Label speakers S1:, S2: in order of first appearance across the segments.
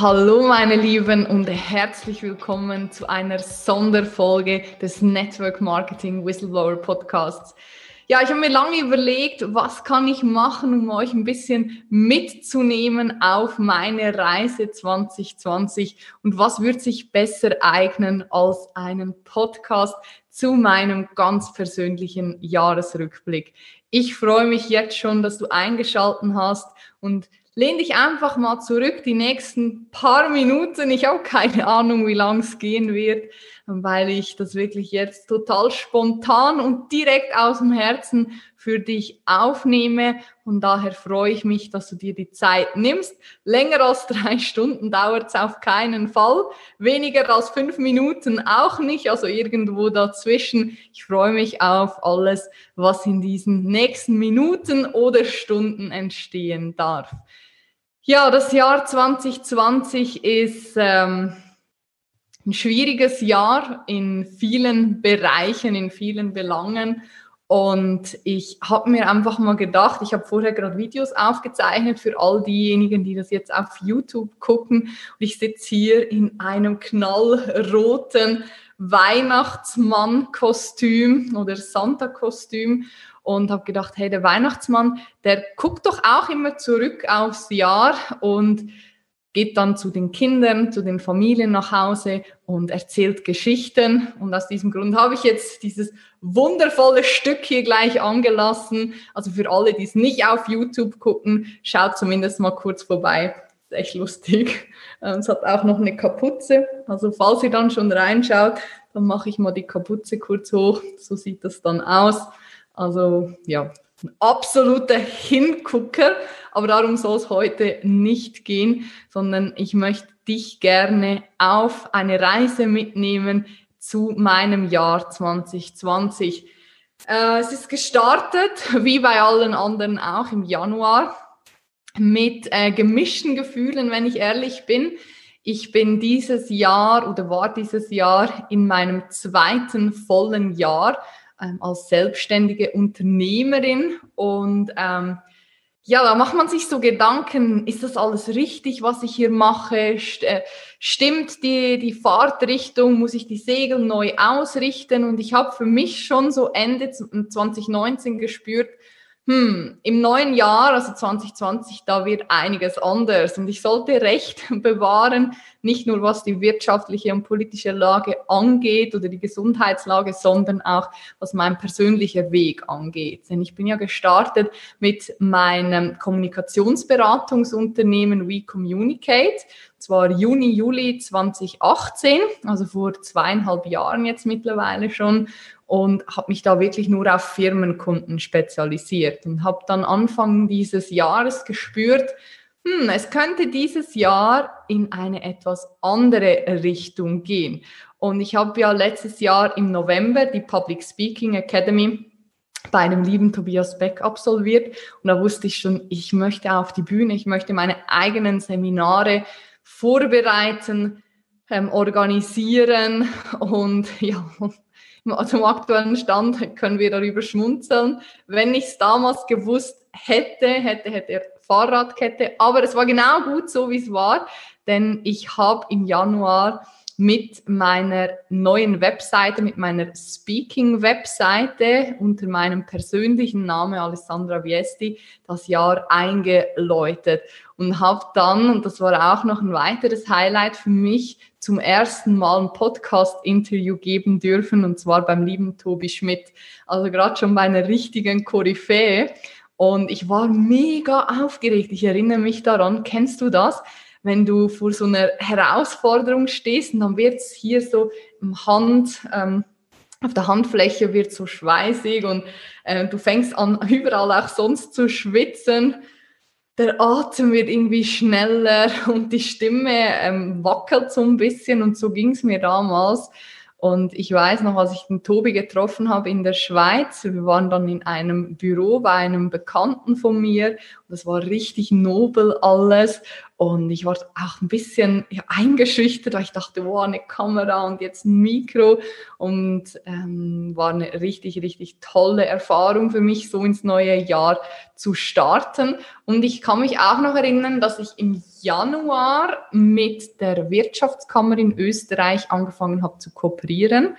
S1: Hallo meine Lieben und herzlich willkommen zu einer Sonderfolge des Network Marketing Whistleblower Podcasts. Ja, ich habe mir lange überlegt, was kann ich machen, um euch ein bisschen mitzunehmen auf meine Reise 2020 und was wird sich besser eignen als einen Podcast zu meinem ganz persönlichen Jahresrückblick. Ich freue mich jetzt schon, dass du eingeschalten hast und lehn dich einfach mal zurück die nächsten paar Minuten. Ich habe keine Ahnung, wie lang es gehen wird, weil ich das wirklich jetzt total spontan und direkt aus dem Herzen für dich aufnehme. Und daher freue ich mich, dass du dir die Zeit nimmst. Länger als drei Stunden dauert es auf keinen Fall. Weniger als fünf Minuten auch nicht. Also irgendwo dazwischen. Ich freue mich auf alles, was in diesen nächsten Minuten oder Stunden entstehen darf. Ja, das Jahr 2020 ist ähm, ein schwieriges Jahr in vielen Bereichen, in vielen Belangen. Und ich habe mir einfach mal gedacht, ich habe vorher gerade Videos aufgezeichnet für all diejenigen, die das jetzt auf YouTube gucken. Und ich sitze hier in einem knallroten Weihnachtsmann-Kostüm oder Santa-Kostüm und habe gedacht, hey, der Weihnachtsmann, der guckt doch auch immer zurück aufs Jahr und geht dann zu den Kindern, zu den Familien nach Hause und erzählt Geschichten. Und aus diesem Grund habe ich jetzt dieses wundervolle Stück hier gleich angelassen. Also für alle, die es nicht auf YouTube gucken, schaut zumindest mal kurz vorbei. ist echt lustig. Es hat auch noch eine Kapuze. Also falls ihr dann schon reinschaut, dann mache ich mal die Kapuze kurz hoch. So sieht das dann aus. Also ja, ein absoluter Hingucker, aber darum soll es heute nicht gehen, sondern ich möchte dich gerne auf eine Reise mitnehmen zu meinem Jahr 2020. Äh, es ist gestartet, wie bei allen anderen auch im Januar, mit äh, gemischten Gefühlen, wenn ich ehrlich bin. Ich bin dieses Jahr oder war dieses Jahr in meinem zweiten vollen Jahr ähm, als selbstständige Unternehmerin und ähm, ja, da macht man sich so Gedanken, ist das alles richtig, was ich hier mache? Äh, stimmt die, die Fahrtrichtung? Muss ich die Segel neu ausrichten? Und ich habe für mich schon so Ende 2019 gespürt, hm, im neuen Jahr, also 2020, da wird einiges anders. Und ich sollte Recht bewahren, nicht nur was die wirtschaftliche und politische Lage angeht oder die Gesundheitslage, sondern auch was mein persönlicher Weg angeht. Denn ich bin ja gestartet mit meinem Kommunikationsberatungsunternehmen We Communicate. Zwar Juni, Juli 2018, also vor zweieinhalb Jahren jetzt mittlerweile schon und habe mich da wirklich nur auf Firmenkunden spezialisiert und habe dann Anfang dieses Jahres gespürt, hm, es könnte dieses Jahr in eine etwas andere Richtung gehen. Und ich habe ja letztes Jahr im November die Public Speaking Academy bei einem lieben Tobias Beck absolviert und da wusste ich schon, ich möchte auf die Bühne, ich möchte meine eigenen Seminare vorbereiten, ähm, organisieren und ja, zum aktuellen Stand können wir darüber schmunzeln. Wenn ich es damals gewusst hätte, hätte, hätte Fahrradkette, aber es war genau gut so, wie es war, denn ich habe im Januar mit meiner neuen Webseite, mit meiner Speaking-Webseite unter meinem persönlichen Namen Alessandra Viesti das Jahr eingeläutet und habe dann, und das war auch noch ein weiteres Highlight für mich, zum ersten Mal ein Podcast-Interview geben dürfen, und zwar beim lieben Tobi Schmidt. Also gerade schon bei einer richtigen Koryphäe. Und ich war mega aufgeregt. Ich erinnere mich daran, kennst du das? wenn du vor so einer Herausforderung stehst und dann wird es hier so im Hand, ähm, auf der Handfläche wird so schweißig und äh, du fängst an, überall auch sonst zu schwitzen. Der Atem wird irgendwie schneller und die Stimme ähm, wackelt so ein bisschen und so ging es mir damals. Und ich weiß noch, als ich den Tobi getroffen habe in der Schweiz, wir waren dann in einem Büro bei einem Bekannten von mir. Und das war richtig nobel alles. Und ich war auch ein bisschen ja, eingeschüchtert, weil ich dachte, wow, eine Kamera und jetzt ein Mikro. Und ähm, war eine richtig, richtig tolle Erfahrung für mich, so ins neue Jahr zu starten. Und ich kann mich auch noch erinnern, dass ich im Januar mit der Wirtschaftskammer in Österreich angefangen habe zu kooperieren.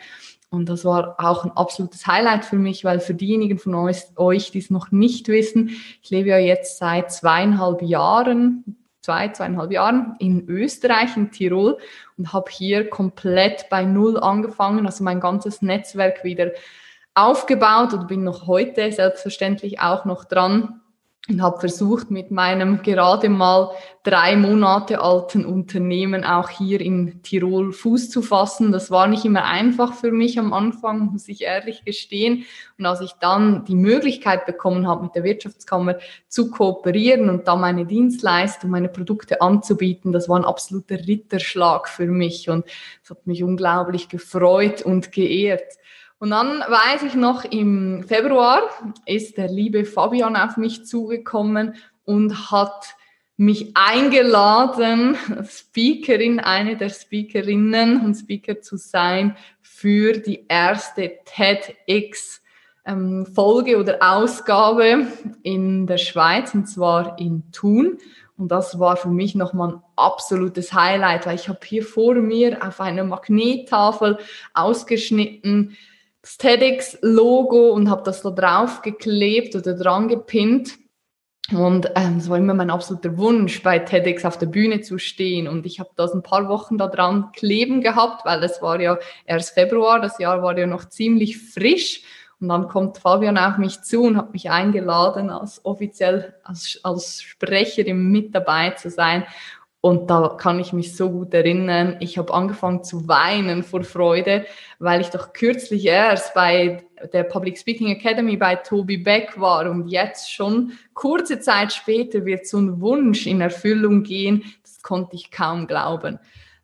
S1: Und das war auch ein absolutes Highlight für mich, weil für diejenigen von euch, euch die es noch nicht wissen, ich lebe ja jetzt seit zweieinhalb Jahren, zwei, zweieinhalb Jahren in Österreich, in Tirol und habe hier komplett bei Null angefangen, also mein ganzes Netzwerk wieder aufgebaut und bin noch heute selbstverständlich auch noch dran, und habe versucht, mit meinem gerade mal drei Monate alten Unternehmen auch hier in Tirol Fuß zu fassen. Das war nicht immer einfach für mich am Anfang, muss ich ehrlich gestehen. Und als ich dann die Möglichkeit bekommen habe, mit der Wirtschaftskammer zu kooperieren und da meine Dienstleistung, meine Produkte anzubieten, das war ein absoluter Ritterschlag für mich und es hat mich unglaublich gefreut und geehrt. Und dann weiß ich noch, im Februar ist der liebe Fabian auf mich zugekommen und hat mich eingeladen, Speakerin, eine der Speakerinnen und Speaker zu sein für die erste TEDx ähm, Folge oder Ausgabe in der Schweiz und zwar in Thun. Und das war für mich nochmal ein absolutes Highlight, weil ich habe hier vor mir auf einer Magnettafel ausgeschnitten das TEDx-Logo und habe das da drauf geklebt oder dran gepinnt. Und ähm, es war immer mein absoluter Wunsch, bei TEDx auf der Bühne zu stehen. Und ich habe das ein paar Wochen da dran kleben gehabt, weil es war ja erst Februar, das Jahr war ja noch ziemlich frisch. Und dann kommt Fabian auf mich zu und hat mich eingeladen, als offiziell als, als Sprecherin mit dabei zu sein. Und da kann ich mich so gut erinnern, ich habe angefangen zu weinen vor Freude, weil ich doch kürzlich erst bei der Public Speaking Academy bei Toby Beck war und jetzt schon kurze Zeit später wird so ein Wunsch in Erfüllung gehen. Das konnte ich kaum glauben.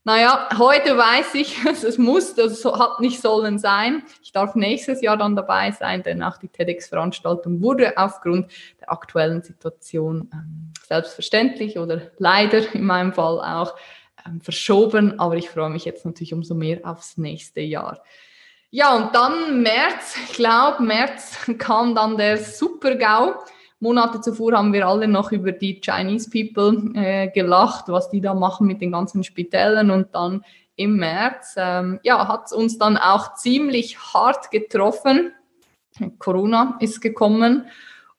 S1: Naja, heute weiß ich, es muss, das hat nicht sollen sein. Ich darf nächstes Jahr dann dabei sein, denn auch die TEDx-Veranstaltung wurde aufgrund der aktuellen Situation ähm, selbstverständlich oder leider in meinem Fall auch ähm, verschoben. Aber ich freue mich jetzt natürlich umso mehr aufs nächste Jahr. Ja, und dann März, ich glaube, März kam dann der Super-GAU. Monate zuvor haben wir alle noch über die Chinese People äh, gelacht, was die da machen mit den ganzen Spitällen und dann im März, ähm, ja, hat es uns dann auch ziemlich hart getroffen. Corona ist gekommen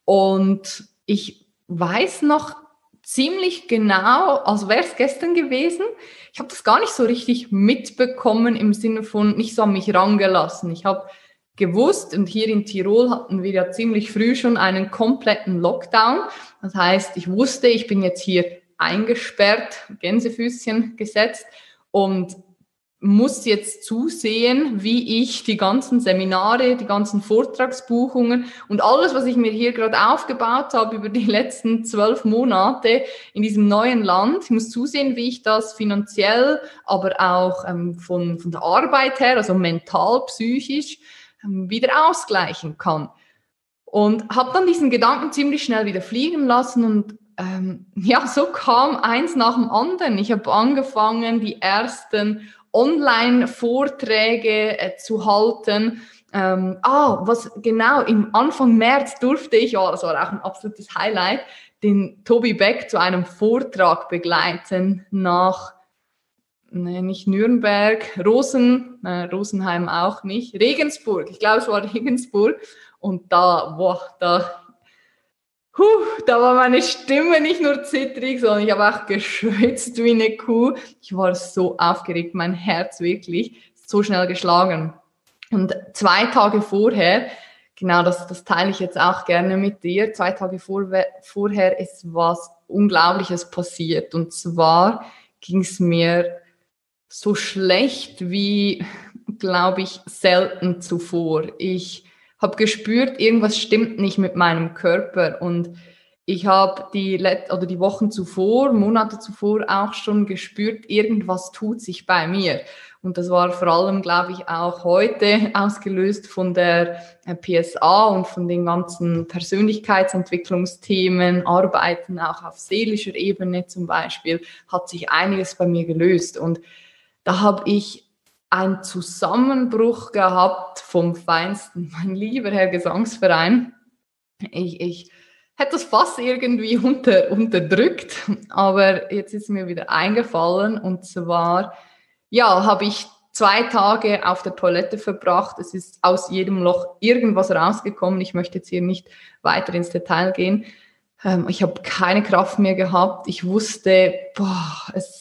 S1: und ich weiß noch ziemlich genau, als wäre es gestern gewesen. Ich habe das gar nicht so richtig mitbekommen im Sinne von nicht so an mich rangelassen. Ich habe gewusst und hier in Tirol hatten wir ja ziemlich früh schon einen kompletten Lockdown. Das heißt, ich wusste, ich bin jetzt hier eingesperrt, Gänsefüßchen gesetzt und muss jetzt zusehen, wie ich die ganzen Seminare, die ganzen Vortragsbuchungen und alles, was ich mir hier gerade aufgebaut habe über die letzten zwölf Monate in diesem neuen Land, ich muss zusehen, wie ich das finanziell, aber auch ähm, von, von der Arbeit her, also mental, psychisch, wieder ausgleichen kann. Und habe dann diesen Gedanken ziemlich schnell wieder fliegen lassen und ähm, ja, so kam eins nach dem anderen. Ich habe angefangen, die ersten Online-Vorträge äh, zu halten. Ähm, ah, was genau, im Anfang März durfte ich, ja, das war auch ein absolutes Highlight, den Tobi Beck zu einem Vortrag begleiten nach nee, nicht Nürnberg, Rosen, äh, Rosenheim auch nicht, Regensburg, ich glaube es war Regensburg und da, boah, da, huh, da war meine Stimme nicht nur zittrig, sondern ich habe auch geschwitzt wie eine Kuh. Ich war so aufgeregt, mein Herz wirklich so schnell geschlagen. Und zwei Tage vorher, genau das, das teile ich jetzt auch gerne mit dir, zwei Tage vor, vorher ist was Unglaubliches passiert. Und zwar ging es mir so schlecht wie, glaube ich, selten zuvor. Ich habe gespürt, irgendwas stimmt nicht mit meinem Körper und ich habe die Let oder die Wochen zuvor, Monate zuvor auch schon gespürt, irgendwas tut sich bei mir. Und das war vor allem, glaube ich, auch heute ausgelöst von der äh, PSA und von den ganzen Persönlichkeitsentwicklungsthemen, Arbeiten auch auf seelischer Ebene zum Beispiel, hat sich einiges bei mir gelöst. Und da habe ich einen Zusammenbruch gehabt vom Feinsten. Mein lieber Herr Gesangsverein, ich, ich hätte das fast irgendwie unter, unterdrückt, aber jetzt ist mir wieder eingefallen und zwar, ja, habe ich zwei Tage auf der Toilette verbracht. Es ist aus jedem Loch irgendwas rausgekommen. Ich möchte jetzt hier nicht weiter ins Detail gehen. Ähm, ich habe keine Kraft mehr gehabt. Ich wusste, boah, es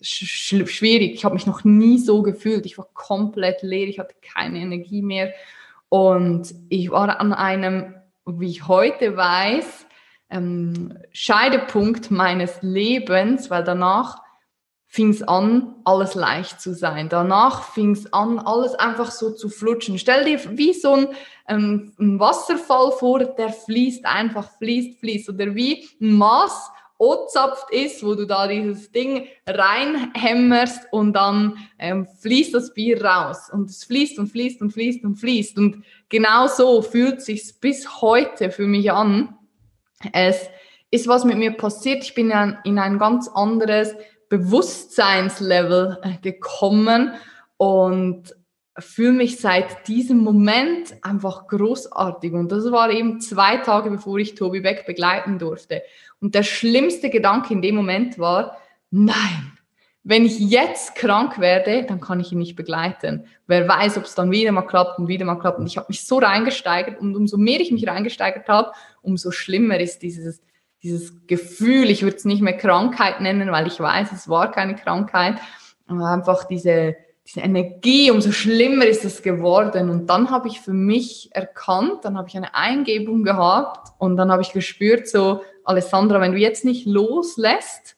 S1: ist schwierig. Ich habe mich noch nie so gefühlt. Ich war komplett leer. Ich hatte keine Energie mehr. Und ich war an einem wie ich heute weiß, ähm, Scheidepunkt meines Lebens, weil danach fing es an, alles leicht zu sein. Danach fing es an, alles einfach so zu flutschen. Stell dir wie so ein, ähm, ein Wasserfall vor, der fließt einfach, fließt, fließt. Oder wie ein Maß ozapft ist, wo du da dieses Ding reinhämmerst und dann ähm, fließt das Bier raus. Und es fließt und fließt und fließt und fließt. Und genau so fühlt sich's bis heute für mich an. Es ist was mit mir passiert. Ich bin in ein ganz anderes Bewusstseinslevel äh, gekommen und fühle mich seit diesem Moment einfach großartig. Und das war eben zwei Tage, bevor ich Tobi Beck begleiten durfte. Und der schlimmste Gedanke in dem Moment war, nein, wenn ich jetzt krank werde, dann kann ich ihn nicht begleiten. Wer weiß, ob es dann wieder mal klappt und wieder mal klappt. Und ich habe mich so reingesteigert und umso mehr ich mich reingesteigert habe, umso schlimmer ist dieses, dieses Gefühl. Ich würde es nicht mehr Krankheit nennen, weil ich weiß, es war keine Krankheit. Aber einfach diese, diese Energie, umso schlimmer ist es geworden. Und dann habe ich für mich erkannt, dann habe ich eine Eingebung gehabt und dann habe ich gespürt, so, Alessandra, wenn du jetzt nicht loslässt,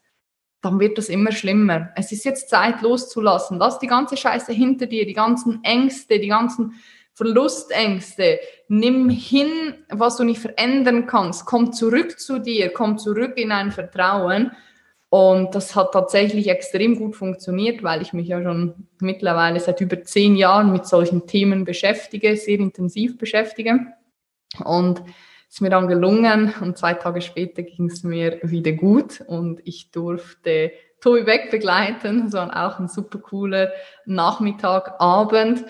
S1: dann wird das immer schlimmer. Es ist jetzt Zeit loszulassen. Lass die ganze Scheiße hinter dir, die ganzen Ängste, die ganzen Verlustängste. Nimm hin, was du nicht verändern kannst. Komm zurück zu dir, komm zurück in ein Vertrauen. Und das hat tatsächlich extrem gut funktioniert, weil ich mich ja schon mittlerweile seit über zehn Jahren mit solchen Themen beschäftige, sehr intensiv beschäftige. Und es ist mir dann gelungen und zwei Tage später ging es mir wieder gut und ich durfte Tobi Beck begleiten. Es war auch ein super cooler Nachmittag, Abend.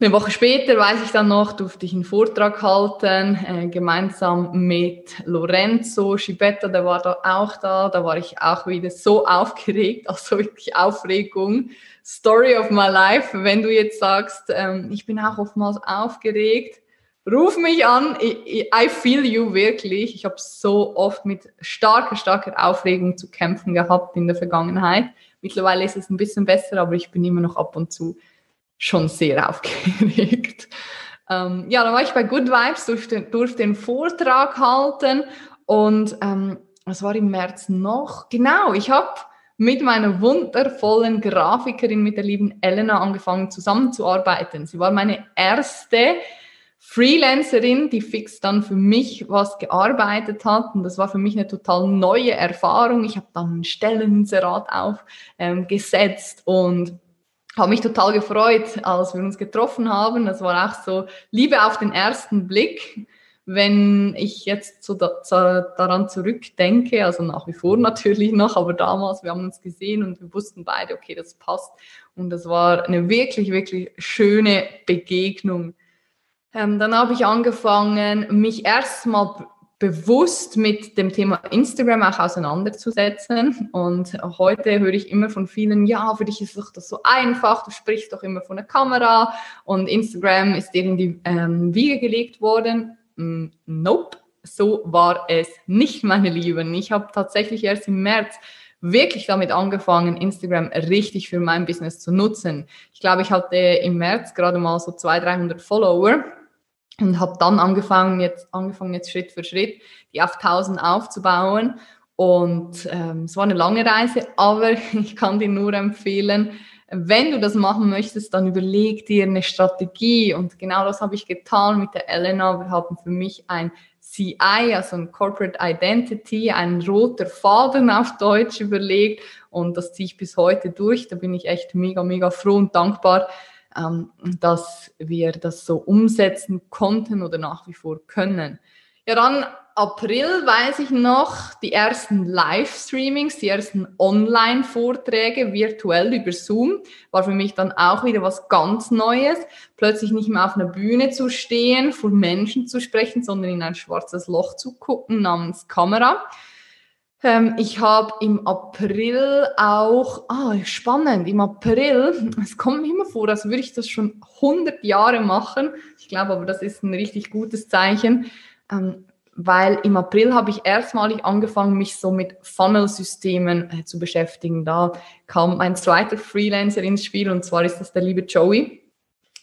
S1: Eine Woche später, weiß ich dann noch, durfte ich einen Vortrag halten, äh, gemeinsam mit Lorenzo Schibetta, der war da auch da. Da war ich auch wieder so aufgeregt, also wirklich Aufregung. Story of my life. Wenn du jetzt sagst, ähm, ich bin auch oftmals aufgeregt, ruf mich an. I, I feel you wirklich. Ich habe so oft mit starker, starker Aufregung zu kämpfen gehabt in der Vergangenheit. Mittlerweile ist es ein bisschen besser, aber ich bin immer noch ab und zu schon sehr aufgeregt. Ähm, ja, dann war ich bei Good Vibes, durfte, durfte den Vortrag halten und ähm, was war im März noch? Genau, ich habe mit meiner wundervollen Grafikerin, mit der lieben Elena, angefangen zusammenzuarbeiten. Sie war meine erste Freelancerin, die fix dann für mich was gearbeitet hat. Und das war für mich eine total neue Erfahrung. Ich habe dann ein Stelleninserat aufgesetzt ähm, und habe mich total gefreut, als wir uns getroffen haben. Das war auch so Liebe auf den ersten Blick. Wenn ich jetzt so da, so daran zurückdenke, also nach wie vor natürlich noch, aber damals, wir haben uns gesehen und wir wussten beide, okay, das passt. Und das war eine wirklich, wirklich schöne Begegnung. Ähm, dann habe ich angefangen, mich erstmal bewusst mit dem Thema Instagram auch auseinanderzusetzen. Und heute höre ich immer von vielen, ja, für dich ist doch das so einfach, du sprichst doch immer von der Kamera und Instagram ist dir in die ähm, Wiege gelegt worden. Mm, nope, so war es nicht, meine Lieben. Ich habe tatsächlich erst im März wirklich damit angefangen, Instagram richtig für mein Business zu nutzen. Ich glaube, ich hatte im März gerade mal so 200, 300 Follower und habe dann angefangen jetzt angefangen jetzt Schritt für Schritt die auf 1000 aufzubauen und ähm, es war eine lange Reise, aber ich kann dir nur empfehlen, wenn du das machen möchtest, dann überleg dir eine Strategie und genau das habe ich getan mit der Elena. Wir haben für mich ein CI, also ein Corporate Identity, ein roter Faden auf Deutsch überlegt und das ziehe ich bis heute durch. Da bin ich echt mega, mega froh und dankbar, ähm, dass wir das so umsetzen konnten oder nach wie vor können. Ja, dann April weiß ich noch, die ersten Livestreamings, die ersten Online-Vorträge virtuell über Zoom, war für mich dann auch wieder was ganz Neues. Plötzlich nicht mehr auf einer Bühne zu stehen, vor Menschen zu sprechen, sondern in ein schwarzes Loch zu gucken namens Kamera. Ähm, ich habe im April auch, ah, spannend, im April, es kommt mir immer vor, als würde ich das schon 100 Jahre machen. Ich glaube aber, das ist ein richtig gutes Zeichen. Ähm, weil im April habe ich erstmalig angefangen, mich so mit Funnel-Systemen äh, zu beschäftigen. Da kam mein zweiter Freelancer ins Spiel und zwar ist das der liebe Joey.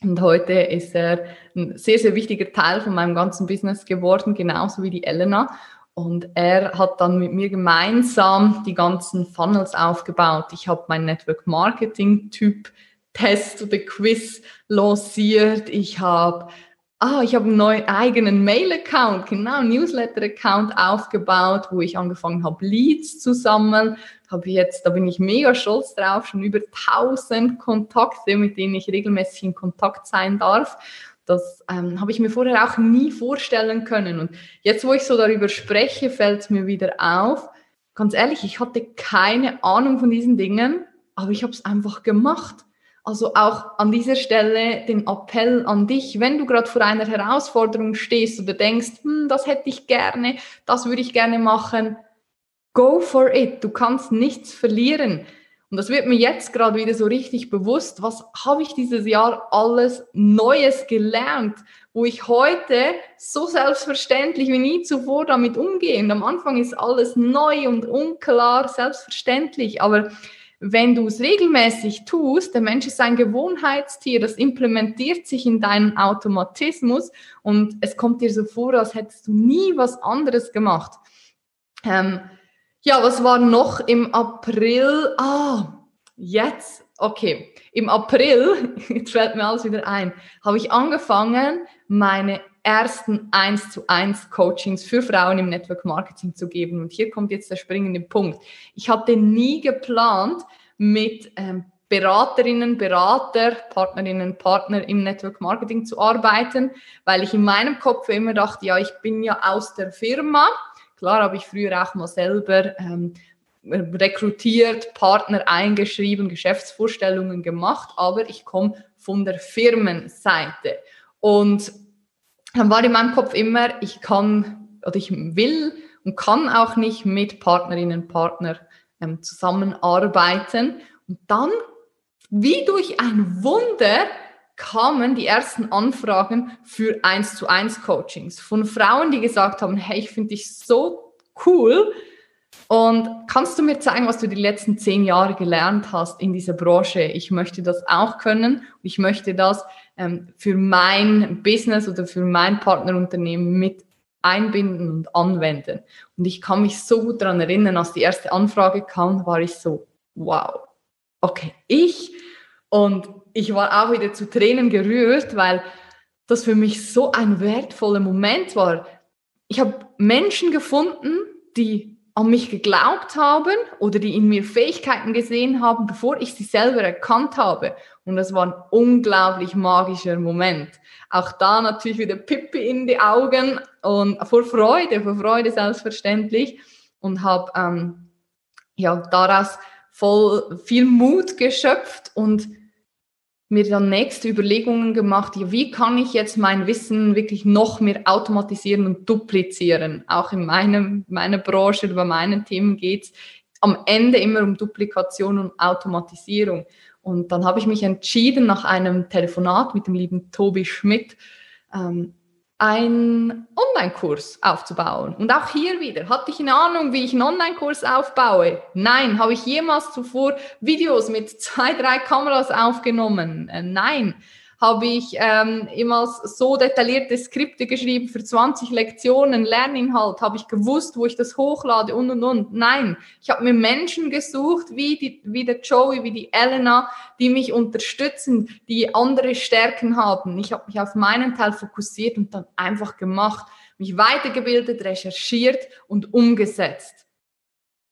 S1: Und heute ist er ein sehr, sehr wichtiger Teil von meinem ganzen Business geworden, genauso wie die Elena. Und er hat dann mit mir gemeinsam die ganzen Funnels aufgebaut. Ich habe meinen Network Marketing Typ Test oder Quiz lanciert. Ich habe ah, ich habe einen neuen eigenen Mail-Account, genau, Newsletter-Account aufgebaut, wo ich angefangen habe, Leads zu sammeln. Habe jetzt, da bin ich mega stolz drauf, schon über 1000 Kontakte, mit denen ich regelmäßig in Kontakt sein darf. Das ähm, habe ich mir vorher auch nie vorstellen können. Und jetzt, wo ich so darüber spreche, fällt es mir wieder auf. Ganz ehrlich, ich hatte keine Ahnung von diesen Dingen, aber ich habe es einfach gemacht. Also auch an dieser Stelle den Appell an dich, wenn du gerade vor einer Herausforderung stehst oder denkst, hm, das hätte ich gerne, das würde ich gerne machen, go for it. Du kannst nichts verlieren. Und das wird mir jetzt gerade wieder so richtig bewusst, was habe ich dieses Jahr alles Neues gelernt, wo ich heute so selbstverständlich wie nie zuvor damit umgehe. Und am Anfang ist alles neu und unklar, selbstverständlich, aber wenn du es regelmäßig tust, der Mensch ist ein Gewohnheitstier, das implementiert sich in deinen Automatismus und es kommt dir so vor, als hättest du nie was anderes gemacht. Ähm, ja, was war noch im April? Ah, jetzt, okay. Im April, jetzt fällt mir alles wieder ein, habe ich angefangen, meine ersten 1 zu 1 Coachings für Frauen im Network Marketing zu geben. Und hier kommt jetzt der springende Punkt. Ich hatte nie geplant, mit ähm, Beraterinnen, Berater, Partnerinnen, Partner im Network Marketing zu arbeiten, weil ich in meinem Kopf immer dachte, ja, ich bin ja aus der Firma. Klar habe ich früher auch mal selber ähm, rekrutiert, Partner eingeschrieben, Geschäftsvorstellungen gemacht, aber ich komme von der Firmenseite. Und dann war in meinem Kopf immer, ich kann oder ich will und kann auch nicht mit Partnerinnen, Partner ähm, zusammenarbeiten. Und dann, wie durch ein Wunder, kamen die ersten Anfragen für eins zu eins Coachings von Frauen, die gesagt haben, hey, ich finde dich so cool. Und kannst du mir zeigen, was du die letzten zehn Jahre gelernt hast in dieser Branche? Ich möchte das auch können. Ich möchte das ähm, für mein Business oder für mein Partnerunternehmen mit einbinden und anwenden. Und ich kann mich so gut daran erinnern, als die erste Anfrage kam, war ich so, wow, okay, ich. Und ich war auch wieder zu Tränen gerührt, weil das für mich so ein wertvoller Moment war. Ich habe Menschen gefunden, die an mich geglaubt haben oder die in mir Fähigkeiten gesehen haben, bevor ich sie selber erkannt habe. Und das war ein unglaublich magischer Moment. Auch da natürlich wieder Pippi in die Augen und vor Freude, vor Freude selbstverständlich. Und habe ähm, ja daraus voll viel Mut geschöpft und mir dann nächste Überlegungen gemacht, ja, wie kann ich jetzt mein Wissen wirklich noch mehr automatisieren und duplizieren? Auch in meinem, meiner Branche oder bei meinen Themen geht's am Ende immer um Duplikation und Automatisierung. Und dann habe ich mich entschieden, nach einem Telefonat mit dem lieben Tobi Schmidt, ähm, einen Online-Kurs aufzubauen. Und auch hier wieder, hatte ich eine Ahnung, wie ich einen Online-Kurs aufbaue? Nein. Habe ich jemals zuvor Videos mit zwei, drei Kameras aufgenommen? Äh, nein habe ich ähm, immer so detaillierte Skripte geschrieben für 20 Lektionen, Lerninhalt, habe ich gewusst, wo ich das hochlade und und und. Nein, ich habe mir Menschen gesucht, wie, die, wie der Joey, wie die Elena, die mich unterstützen, die andere Stärken haben. Ich habe mich auf meinen Teil fokussiert und dann einfach gemacht. mich weitergebildet, recherchiert und umgesetzt.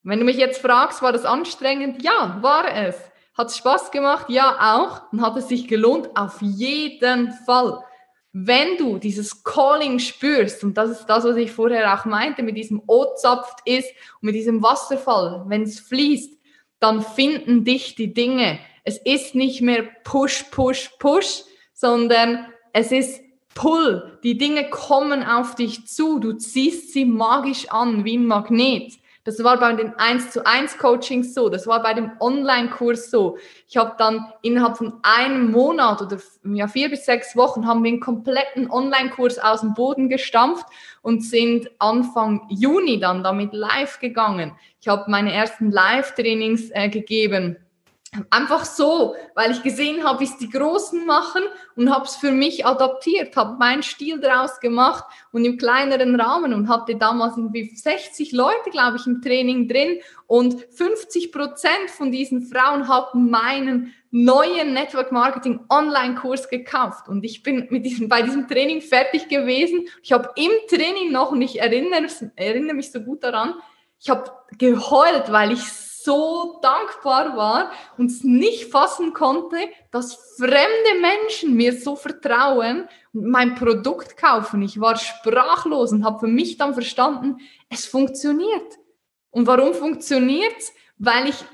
S1: Wenn du mich jetzt fragst, war das anstrengend? Ja, war es. Hat es Spaß gemacht? Ja, auch. Und hat es sich gelohnt? Auf jeden Fall. Wenn du dieses Calling spürst, und das ist das, was ich vorher auch meinte, mit diesem O-Zapft ist und mit diesem Wasserfall, wenn es fließt, dann finden dich die Dinge. Es ist nicht mehr Push, Push, Push, sondern es ist Pull. Die Dinge kommen auf dich zu. Du ziehst sie magisch an wie ein Magnet. Das war bei den 1 zu 1 Coachings so, das war bei dem Online-Kurs so. Ich habe dann innerhalb von einem Monat oder ja, vier bis sechs Wochen haben wir einen kompletten Online-Kurs aus dem Boden gestampft und sind Anfang Juni dann damit live gegangen. Ich habe meine ersten Live-Trainings äh, gegeben Einfach so, weil ich gesehen habe, wie es die Großen machen und habe es für mich adaptiert, habe meinen Stil daraus gemacht und im kleineren Rahmen und hatte damals irgendwie 60 Leute, glaube ich, im Training drin und 50 Prozent von diesen Frauen haben meinen neuen Network Marketing Online-Kurs gekauft und ich bin mit diesem, bei diesem Training fertig gewesen. Ich habe im Training noch, und ich erinnere, erinnere mich so gut daran, ich habe geheult, weil ich so dankbar war und es nicht fassen konnte, dass fremde Menschen mir so vertrauen und mein Produkt kaufen. Ich war sprachlos und habe für mich dann verstanden, es funktioniert. Und warum funktioniert es? Weil ich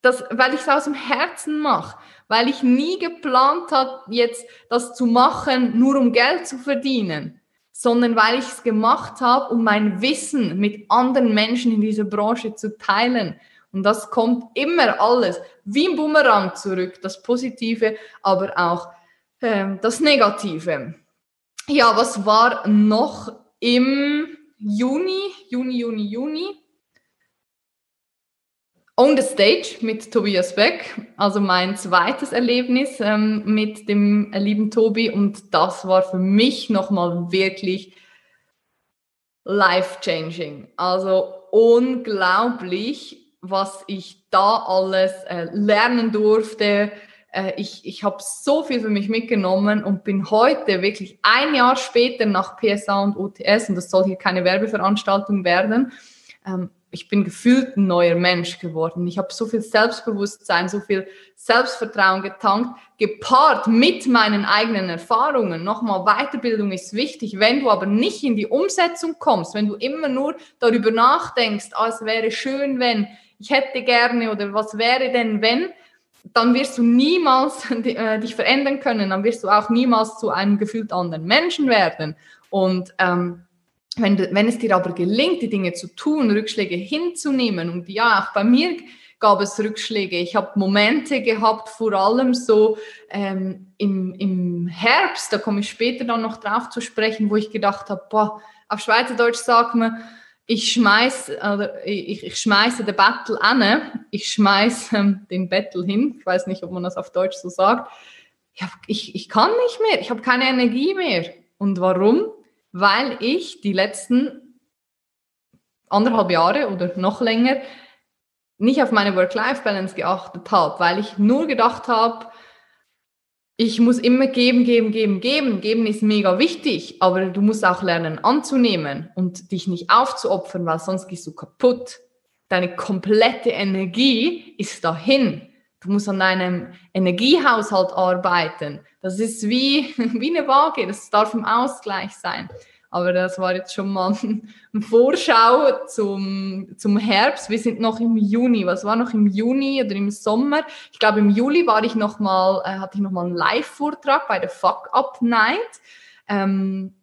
S1: das, weil ich es aus dem Herzen mache, weil ich nie geplant habe, jetzt das zu machen, nur um Geld zu verdienen, sondern weil ich es gemacht habe, um mein Wissen mit anderen Menschen in dieser Branche zu teilen und das kommt immer alles wie ein Bumerang zurück, das Positive, aber auch äh, das Negative. Ja, was war noch im Juni, Juni, Juni, Juni? On the Stage mit Tobias Beck, also mein zweites Erlebnis ähm, mit dem lieben Tobi und das war für mich nochmal wirklich life-changing. Also unglaublich, was ich da alles äh, lernen durfte. Äh, ich ich habe so viel für mich mitgenommen und bin heute wirklich ein Jahr später nach PSA und OTS, und das soll hier keine Werbeveranstaltung werden, ähm, ich bin gefühlt ein neuer Mensch geworden. Ich habe so viel Selbstbewusstsein, so viel Selbstvertrauen getankt, gepaart mit meinen eigenen Erfahrungen. Nochmal, Weiterbildung ist wichtig. Wenn du aber nicht in die Umsetzung kommst, wenn du immer nur darüber nachdenkst, ah, es wäre schön, wenn, ich hätte gerne oder was wäre denn, wenn, dann wirst du niemals äh, dich verändern können, dann wirst du auch niemals zu einem gefühlt anderen Menschen werden. Und ähm, wenn, wenn es dir aber gelingt, die Dinge zu tun, Rückschläge hinzunehmen, und ja, auch bei mir gab es Rückschläge. Ich habe Momente gehabt, vor allem so ähm, im, im Herbst, da komme ich später dann noch drauf zu sprechen, wo ich gedacht habe, boah, auf Schweizerdeutsch sagt man, ich schmeiß, ich, ich schmeiße den Battle an, ich schmeiße ähm, den Battle hin. Ich weiß nicht, ob man das auf Deutsch so sagt. Ich, hab, ich, ich kann nicht mehr, ich habe keine Energie mehr. Und warum? Weil ich die letzten anderthalb Jahre oder noch länger nicht auf meine Work-Life-Balance geachtet habe, weil ich nur gedacht habe, ich muss immer geben, geben, geben, geben. Geben ist mega wichtig, aber du musst auch lernen anzunehmen und dich nicht aufzuopfern, weil sonst gehst du kaputt. Deine komplette Energie ist dahin. Du musst an deinem Energiehaushalt arbeiten. Das ist wie, wie eine Waage, das darf im Ausgleich sein. Aber das war jetzt schon mal eine Vorschau zum, zum Herbst. Wir sind noch im Juni. Was war noch im Juni oder im Sommer? Ich glaube, im Juli war ich noch mal, äh, hatte ich noch mal einen Live-Vortrag bei der Fuck Up Night. Ähm,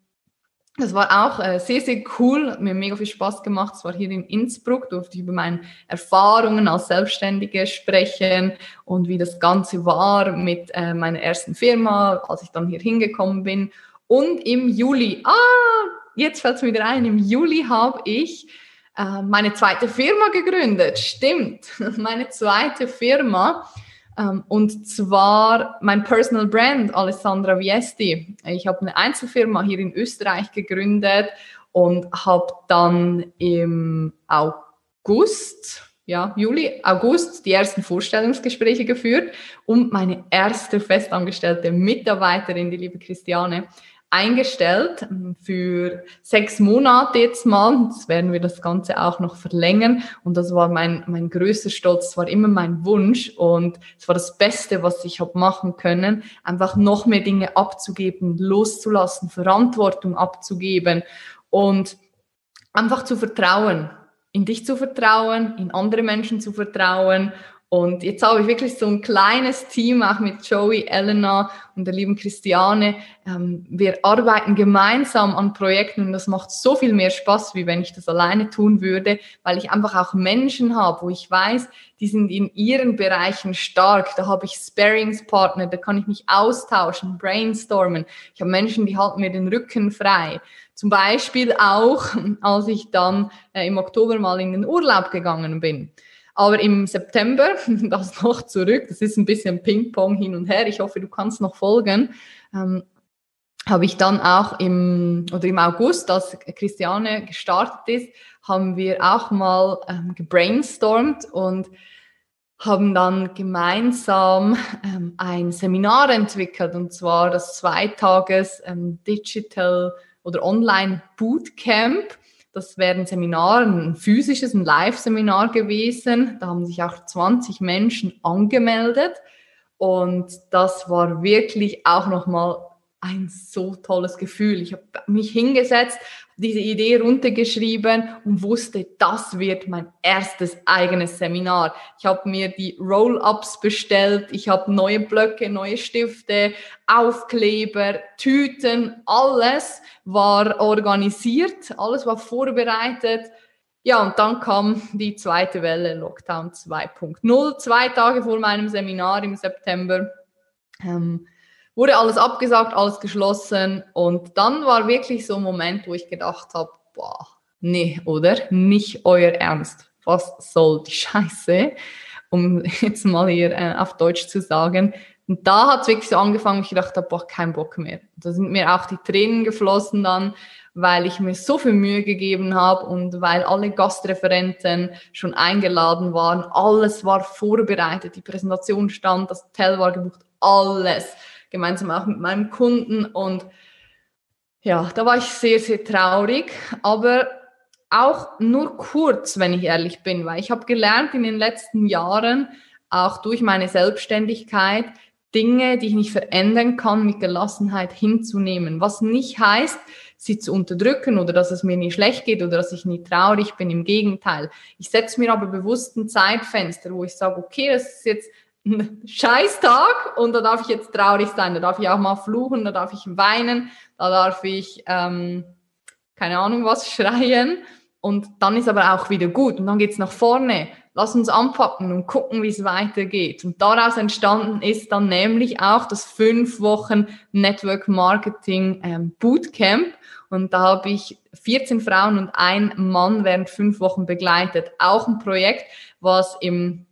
S1: das war auch äh, sehr, sehr cool, hat mir mega viel Spaß gemacht. Es war hier in Innsbruck, durfte ich über meine Erfahrungen als Selbstständige sprechen und wie das Ganze war mit äh, meiner ersten Firma, als ich dann hier hingekommen bin. Und im Juli, ah, jetzt fällt es mir wieder ein, im Juli habe ich äh, meine zweite Firma gegründet. Stimmt, meine zweite Firma. Ähm, und zwar mein Personal Brand, Alessandra Viesti. Ich habe eine Einzelfirma hier in Österreich gegründet und habe dann im August, ja, Juli, August die ersten Vorstellungsgespräche geführt und meine erste festangestellte Mitarbeiterin, die liebe Christiane, eingestellt ähm, für sechs Monate jetzt mal. Jetzt werden wir das Ganze auch noch verlängern. Und das war mein, mein größter Stolz. Das war immer mein Wunsch. Und es war das Beste, was ich habe machen können. Einfach noch mehr Dinge abzugeben, loszulassen, Verantwortung abzugeben und einfach zu vertrauen. In dich zu vertrauen, in andere Menschen zu vertrauen und jetzt habe ich wirklich so ein kleines Team, auch mit Joey, Elena und der lieben Christiane. Ähm, wir arbeiten gemeinsam an Projekten und das macht so viel mehr Spaß, wie wenn ich das alleine tun würde, weil ich einfach auch Menschen habe, wo ich weiß, die sind in ihren Bereichen stark. Da habe ich Sparingspartner, da kann ich mich austauschen, brainstormen. Ich habe Menschen, die halten mir den Rücken frei. Zum Beispiel auch, als ich dann äh, im Oktober mal in den Urlaub gegangen bin. Aber im September, das noch zurück, das ist ein bisschen Ping-Pong hin und her, ich hoffe, du kannst noch folgen, ähm, habe ich dann auch im, oder im August, als Christiane gestartet ist, haben wir auch mal ähm, gebrainstormt und haben dann gemeinsam ähm, ein Seminar entwickelt. Und zwar das Zweitages ähm, Digital oder Online Bootcamp das wäre ein Seminar, ein physisches, ein Live-Seminar gewesen. Da haben sich auch 20 Menschen angemeldet. Und das war wirklich auch nochmal ein so tolles Gefühl. Ich habe mich hingesetzt, diese Idee runtergeschrieben und wusste, das wird mein erstes eigenes Seminar. Ich habe mir die Roll-ups bestellt, ich habe neue Blöcke, neue Stifte, Aufkleber, Tüten, alles war organisiert, alles war vorbereitet. Ja, und dann kam die zweite Welle, Lockdown 2.0, zwei Tage vor meinem Seminar im September. Ähm, wurde alles abgesagt, alles geschlossen. Und dann war wirklich so ein Moment, wo ich gedacht habe, boah, nee, oder? Nicht euer Ernst. Was soll die Scheiße? Um jetzt mal hier äh, auf Deutsch zu sagen. Und da hat es wirklich so angefangen, ich dachte, boah, kein Bock mehr. Da sind mir auch die Tränen geflossen dann, weil ich mir so viel Mühe gegeben habe und weil alle Gastreferenten schon eingeladen waren. Alles war vorbereitet, die Präsentation stand, das Hotel war gebucht, alles gemeinsam auch mit meinem Kunden. Und ja, da war ich sehr, sehr traurig, aber auch nur kurz, wenn ich ehrlich bin, weil ich habe gelernt in den letzten Jahren, auch durch meine Selbstständigkeit, Dinge, die ich nicht verändern kann, mit Gelassenheit hinzunehmen. Was nicht heißt, sie zu unterdrücken oder dass es mir nicht schlecht geht oder dass ich nie traurig bin. Im Gegenteil. Ich setze mir aber bewusst ein Zeitfenster, wo ich sage, okay, das ist jetzt Scheißtag und da darf ich jetzt traurig sein, da darf ich auch mal fluchen, da darf ich weinen, da darf ich, ähm, keine Ahnung was, schreien und dann ist aber auch wieder gut und dann geht's nach vorne. Lass uns anpacken und gucken, wie es weitergeht. Und daraus entstanden ist dann nämlich auch das fünf Wochen Network Marketing ähm, Bootcamp. Und da habe ich 14 Frauen und ein Mann während fünf Wochen begleitet. Auch ein Projekt, was im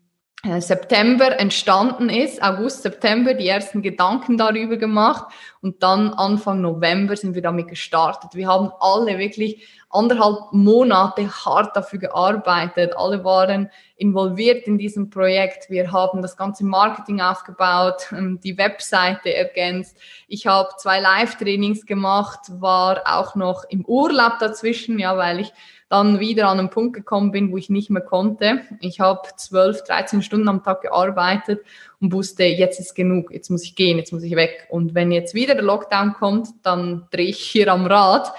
S1: September entstanden ist, August, September, die ersten Gedanken darüber gemacht und dann Anfang November sind wir damit gestartet. Wir haben alle wirklich anderthalb Monate hart dafür gearbeitet. Alle waren involviert in diesem Projekt. Wir haben das ganze Marketing aufgebaut, ähm, die Webseite ergänzt. Ich habe zwei Live-Trainings gemacht, war auch noch im Urlaub dazwischen, ja, weil ich dann wieder an einen Punkt gekommen bin, wo ich nicht mehr konnte. Ich habe 12, 13 Stunden am Tag gearbeitet und wusste, jetzt ist genug, jetzt muss ich gehen, jetzt muss ich weg. Und wenn jetzt wieder der Lockdown kommt, dann drehe ich hier am Rad.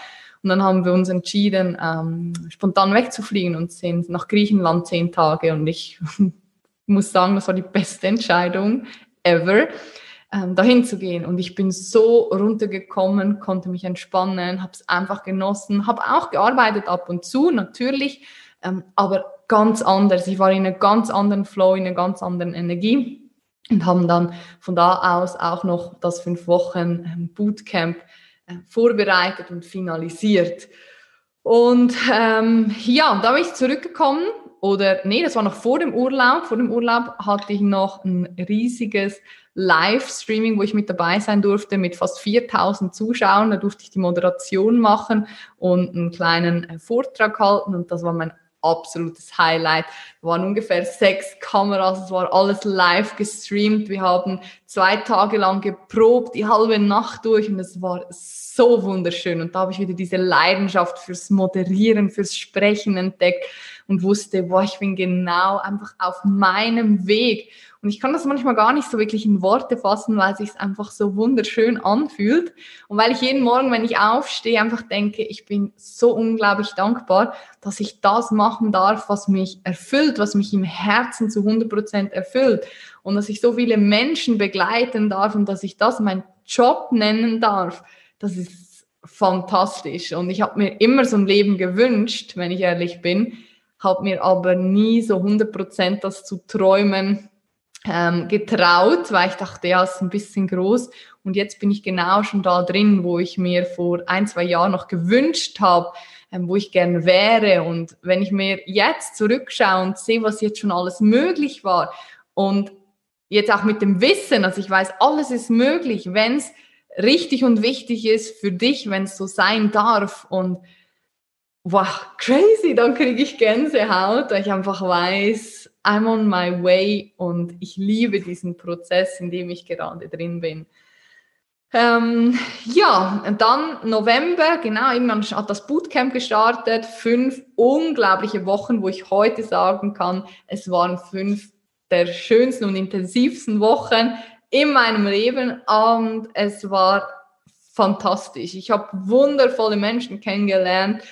S1: Und dann haben wir uns entschieden, ähm, spontan wegzufliegen und sind nach Griechenland zehn Tage. Und ich muss sagen, das war die beste Entscheidung ever ähm, dahin zu gehen. Und ich bin so runtergekommen, konnte mich entspannen, habe es einfach genossen, habe auch gearbeitet ab und zu, natürlich, ähm, aber ganz anders. Ich war in einer ganz anderen Flow, in einer ganz anderen Energie und haben dann von da aus auch noch das fünf Wochen ähm, Bootcamp äh, vorbereitet und finalisiert. Und ähm, ja, da bin ich zurückgekommen oder nee, das war noch vor dem Urlaub. Vor dem Urlaub hatte ich noch ein riesiges Livestreaming, wo ich mit dabei sein durfte, mit fast 4000 Zuschauern. Da durfte ich die Moderation machen und einen kleinen äh, Vortrag halten. Und das war mein absolutes Highlight. Es waren ungefähr sechs Kameras, es war alles live gestreamt. Wir haben zwei Tage lang geprobt, die halbe Nacht durch und es war so wunderschön. Und da habe ich wieder diese Leidenschaft fürs Moderieren, fürs Sprechen entdeckt und wusste, boah, ich bin genau einfach auf meinem Weg. Und ich kann das manchmal gar nicht so wirklich in Worte fassen, weil es sich einfach so wunderschön anfühlt. Und weil ich jeden Morgen, wenn ich aufstehe, einfach denke, ich bin so unglaublich dankbar, dass ich das machen darf, was mich erfüllt, was mich im Herzen zu 100 Prozent erfüllt. Und dass ich so viele Menschen begleiten darf und dass ich das mein Job nennen darf. Das ist fantastisch. Und ich habe mir immer so ein Leben gewünscht, wenn ich ehrlich bin, habe mir aber nie so 100 Prozent das zu träumen ähm, getraut, weil ich dachte, ja, es ist ein bisschen groß. Und jetzt bin ich genau schon da drin, wo ich mir vor ein, zwei Jahren noch gewünscht habe, ähm, wo ich gern wäre. Und wenn ich mir jetzt zurückschaue und sehe, was jetzt schon alles möglich war und jetzt auch mit dem Wissen, also ich weiß, alles ist möglich, wenn es richtig und wichtig ist für dich, wenn es so sein darf. Und wow, crazy, dann kriege ich Gänsehaut, weil ich einfach weiß, I'm on my way und ich liebe diesen Prozess, in dem ich gerade drin bin. Ähm, ja, dann November, genau, irgendwann hat das Bootcamp gestartet. Fünf unglaubliche Wochen, wo ich heute sagen kann, es waren fünf der schönsten und intensivsten Wochen in meinem Leben und es war fantastisch. Ich habe wundervolle Menschen kennengelernt,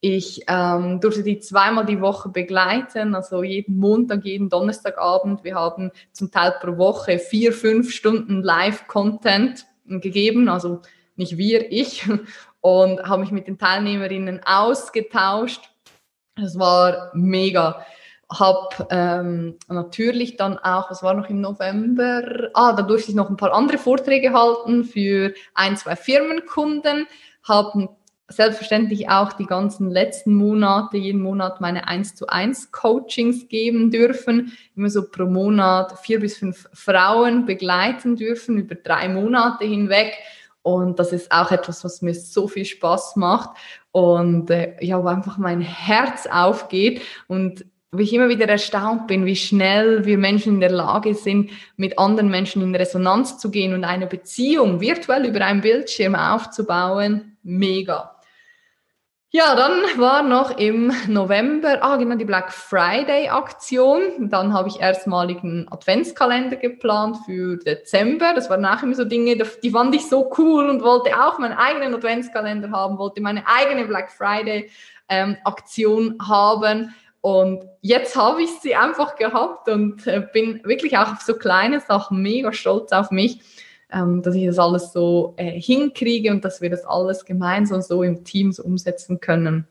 S1: ich ähm, durfte die zweimal die Woche begleiten, also jeden Montag, jeden Donnerstagabend. Wir haben zum Teil pro Woche vier, fünf Stunden Live-Content gegeben, also nicht wir, ich, und habe mich mit den Teilnehmerinnen ausgetauscht. Das war mega. Hab ähm, natürlich dann auch, was war noch im November? Ah, da durfte ich noch ein paar andere Vorträge halten für ein, zwei Firmenkunden, habe selbstverständlich auch die ganzen letzten Monate, jeden Monat meine 1 zu 1 Coachings geben dürfen, immer so pro Monat vier bis fünf Frauen begleiten dürfen über drei Monate hinweg. Und das ist auch etwas, was mir so viel Spaß macht und äh, ja, wo einfach mein Herz aufgeht und wie ich immer wieder erstaunt bin, wie schnell wir Menschen in der Lage sind, mit anderen Menschen in Resonanz zu gehen und eine Beziehung virtuell über einen Bildschirm aufzubauen. Mega. Ja, dann war noch im November, ah genau, die Black Friday Aktion. Dann habe ich erstmalig einen Adventskalender geplant für Dezember. Das waren nachher immer so Dinge, die fand ich so cool und wollte auch meinen eigenen Adventskalender haben, wollte meine eigene Black Friday ähm, Aktion haben. Und jetzt habe ich sie einfach gehabt und äh, bin wirklich auch auf so kleine Sachen mega stolz auf mich ähm, dass ich das alles so äh, hinkriege und dass wir das alles gemeinsam so im Team so umsetzen können.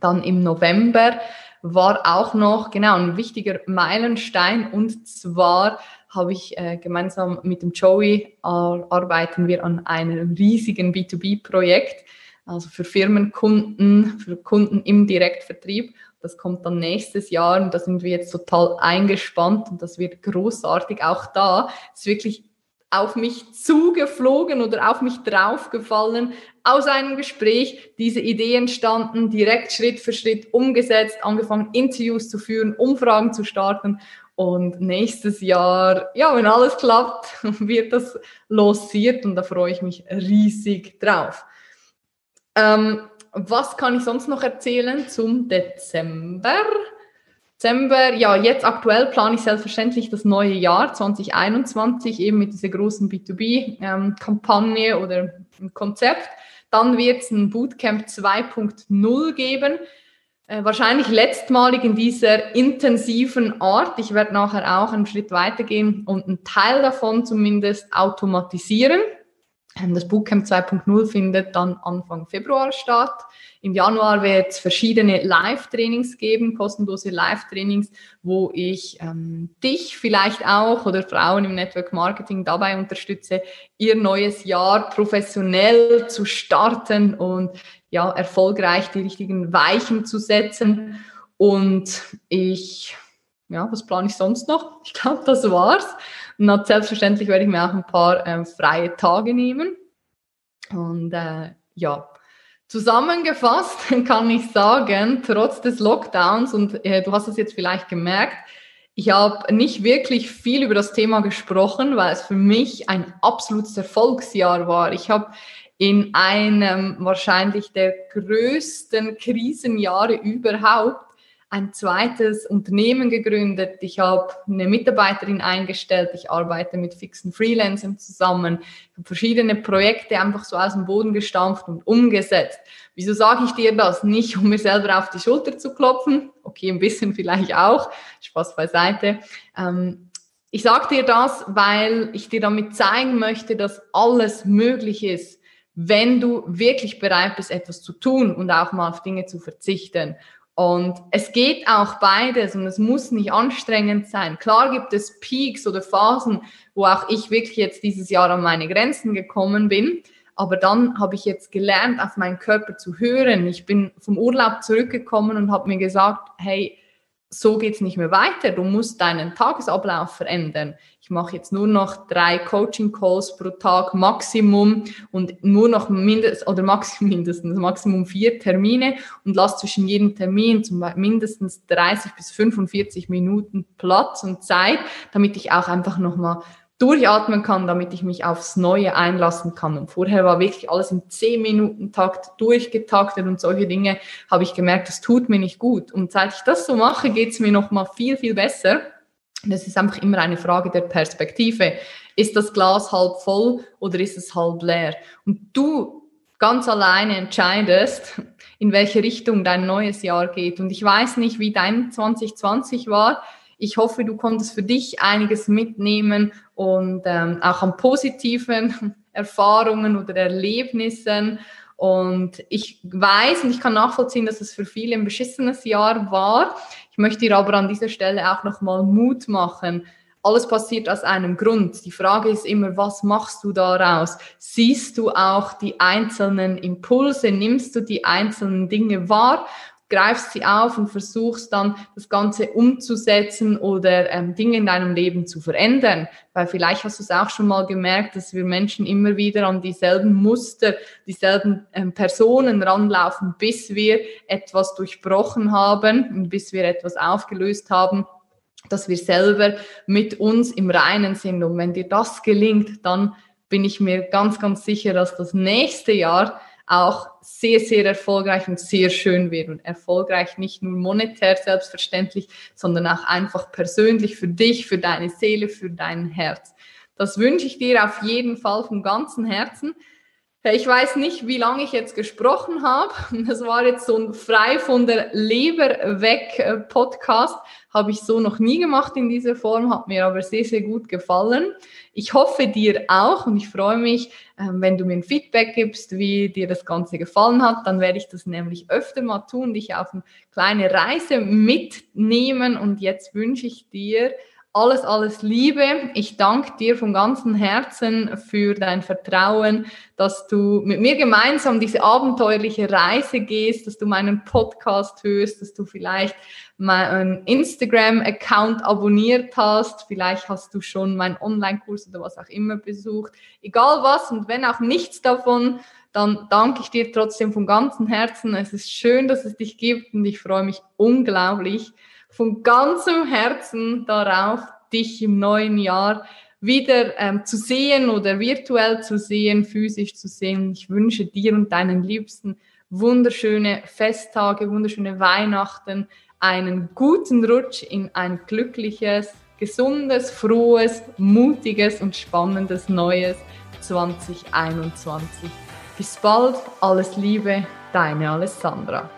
S1: Dann im November war auch noch genau ein wichtiger Meilenstein und zwar habe ich äh, gemeinsam mit dem Joey äh, arbeiten wir an einem riesigen B2B-Projekt, also für Firmenkunden, für Kunden im Direktvertrieb. Das kommt dann nächstes Jahr und da sind wir jetzt total eingespannt und das wird großartig. Auch da ist wirklich auf mich zugeflogen oder auf mich draufgefallen aus einem Gespräch, diese Idee entstanden, direkt Schritt für Schritt umgesetzt, angefangen Interviews zu führen, Umfragen zu starten und nächstes Jahr, ja, wenn alles klappt, wird das losiert und da freue ich mich riesig drauf. Ähm, was kann ich sonst noch erzählen zum Dezember? Dezember, ja, jetzt aktuell plane ich selbstverständlich das neue Jahr 2021 eben mit dieser großen B2B-Kampagne ähm, oder Konzept. Dann wird es ein Bootcamp 2.0 geben. Äh, wahrscheinlich letztmalig in dieser intensiven Art. Ich werde nachher auch einen Schritt weitergehen und einen Teil davon zumindest automatisieren. Ähm, das Bootcamp 2.0 findet dann Anfang Februar statt. Im Januar wird es verschiedene Live-Trainings geben, kostenlose Live-Trainings, wo ich ähm, dich vielleicht auch oder Frauen im Network Marketing dabei unterstütze, ihr neues Jahr professionell zu starten und ja, erfolgreich die richtigen Weichen zu setzen. Und ich, ja, was plane ich sonst noch? Ich glaube, das war's. Und selbstverständlich werde ich mir auch ein paar äh, freie Tage nehmen. Und äh, ja, Zusammengefasst kann ich sagen, trotz des Lockdowns, und äh, du hast es jetzt vielleicht gemerkt, ich habe nicht wirklich viel über das Thema gesprochen, weil es für mich ein absolutes Erfolgsjahr war. Ich habe in einem wahrscheinlich der größten Krisenjahre überhaupt ein zweites Unternehmen gegründet. Ich habe eine Mitarbeiterin eingestellt. Ich arbeite mit fixen Freelancern zusammen. Ich habe verschiedene Projekte einfach so aus dem Boden gestampft und umgesetzt. Wieso sage ich dir das? Nicht, um mir selber auf die Schulter zu klopfen. Okay, ein bisschen vielleicht auch. Spaß beiseite. Ähm, ich sage dir das, weil ich dir damit zeigen möchte, dass alles möglich ist, wenn du wirklich bereit bist, etwas zu tun und auch mal auf Dinge zu verzichten. Und es geht auch beides und es muss nicht anstrengend sein. Klar gibt es Peaks oder Phasen, wo auch ich wirklich jetzt dieses Jahr an meine Grenzen gekommen bin. Aber dann habe ich jetzt gelernt, auf meinen Körper zu hören. Ich bin vom Urlaub zurückgekommen und habe mir gesagt, hey, so geht's nicht mehr weiter. Du musst deinen Tagesablauf verändern. Ich mache jetzt nur noch drei Coaching-Calls pro Tag Maximum und nur noch mindestens oder maximum, mindestens Maximum vier Termine und lass zwischen jedem Termin zum mindestens 30 bis 45 Minuten Platz und Zeit, damit ich auch einfach nochmal durchatmen kann, damit ich mich aufs Neue einlassen kann. Und vorher war wirklich alles im 10-Minuten-Takt durchgetaktet und solche Dinge habe ich gemerkt, das tut mir nicht gut. Und seit ich das so mache, geht es mir nochmal viel, viel besser. Es ist einfach immer eine Frage der Perspektive. Ist das Glas halb voll oder ist es halb leer? Und du ganz alleine entscheidest, in welche Richtung dein neues Jahr geht. Und ich weiß nicht, wie dein 2020 war. Ich hoffe, du konntest für dich einiges mitnehmen und ähm, auch an positiven Erfahrungen oder Erlebnissen. Und ich weiß und ich kann nachvollziehen, dass es für viele ein beschissenes Jahr war. Ich möchte dir aber an dieser Stelle auch nochmal Mut machen. Alles passiert aus einem Grund. Die Frage ist immer, was machst du daraus? Siehst du auch die einzelnen Impulse? Nimmst du die einzelnen Dinge wahr? Greifst sie auf und versuchst dann das Ganze umzusetzen oder ähm, Dinge in deinem Leben zu verändern. Weil vielleicht hast du es auch schon mal gemerkt, dass wir Menschen immer wieder an dieselben Muster, dieselben ähm, Personen ranlaufen, bis wir etwas durchbrochen haben und bis wir etwas aufgelöst haben dass wir selber mit uns im Reinen sind. Und wenn dir das gelingt, dann bin ich mir ganz, ganz sicher, dass das nächste Jahr auch sehr, sehr erfolgreich und sehr schön wird. Und erfolgreich nicht nur monetär selbstverständlich, sondern auch einfach persönlich für dich, für deine Seele, für dein Herz. Das wünsche ich dir auf jeden Fall vom ganzen Herzen. Ich weiß nicht, wie lange ich jetzt gesprochen habe. Das war jetzt so ein frei von der Leber weg äh, Podcast. Habe ich so noch nie gemacht in dieser Form, hat mir aber sehr, sehr gut gefallen. Ich hoffe dir auch und ich freue mich, ähm, wenn du mir ein Feedback gibst, wie dir das Ganze gefallen hat. Dann werde ich das nämlich öfter mal tun, dich auf eine kleine Reise mitnehmen. Und jetzt wünsche ich dir alles, alles Liebe. Ich danke dir von ganzem Herzen für dein Vertrauen, dass du mit mir gemeinsam diese abenteuerliche Reise gehst, dass du meinen Podcast hörst, dass du vielleicht meinen Instagram-Account abonniert hast, vielleicht hast du schon meinen Online-Kurs oder was auch immer besucht. Egal was und wenn auch nichts davon, dann danke ich dir trotzdem von ganzem Herzen. Es ist schön, dass es dich gibt und ich freue mich unglaublich von ganzem Herzen darauf, dich im neuen Jahr wieder ähm, zu sehen oder virtuell zu sehen, physisch zu sehen. Ich wünsche dir und deinen Liebsten wunderschöne Festtage, wunderschöne Weihnachten, einen guten Rutsch in ein glückliches, gesundes, frohes, mutiges und spannendes neues 2021. Bis bald, alles Liebe, deine Alessandra.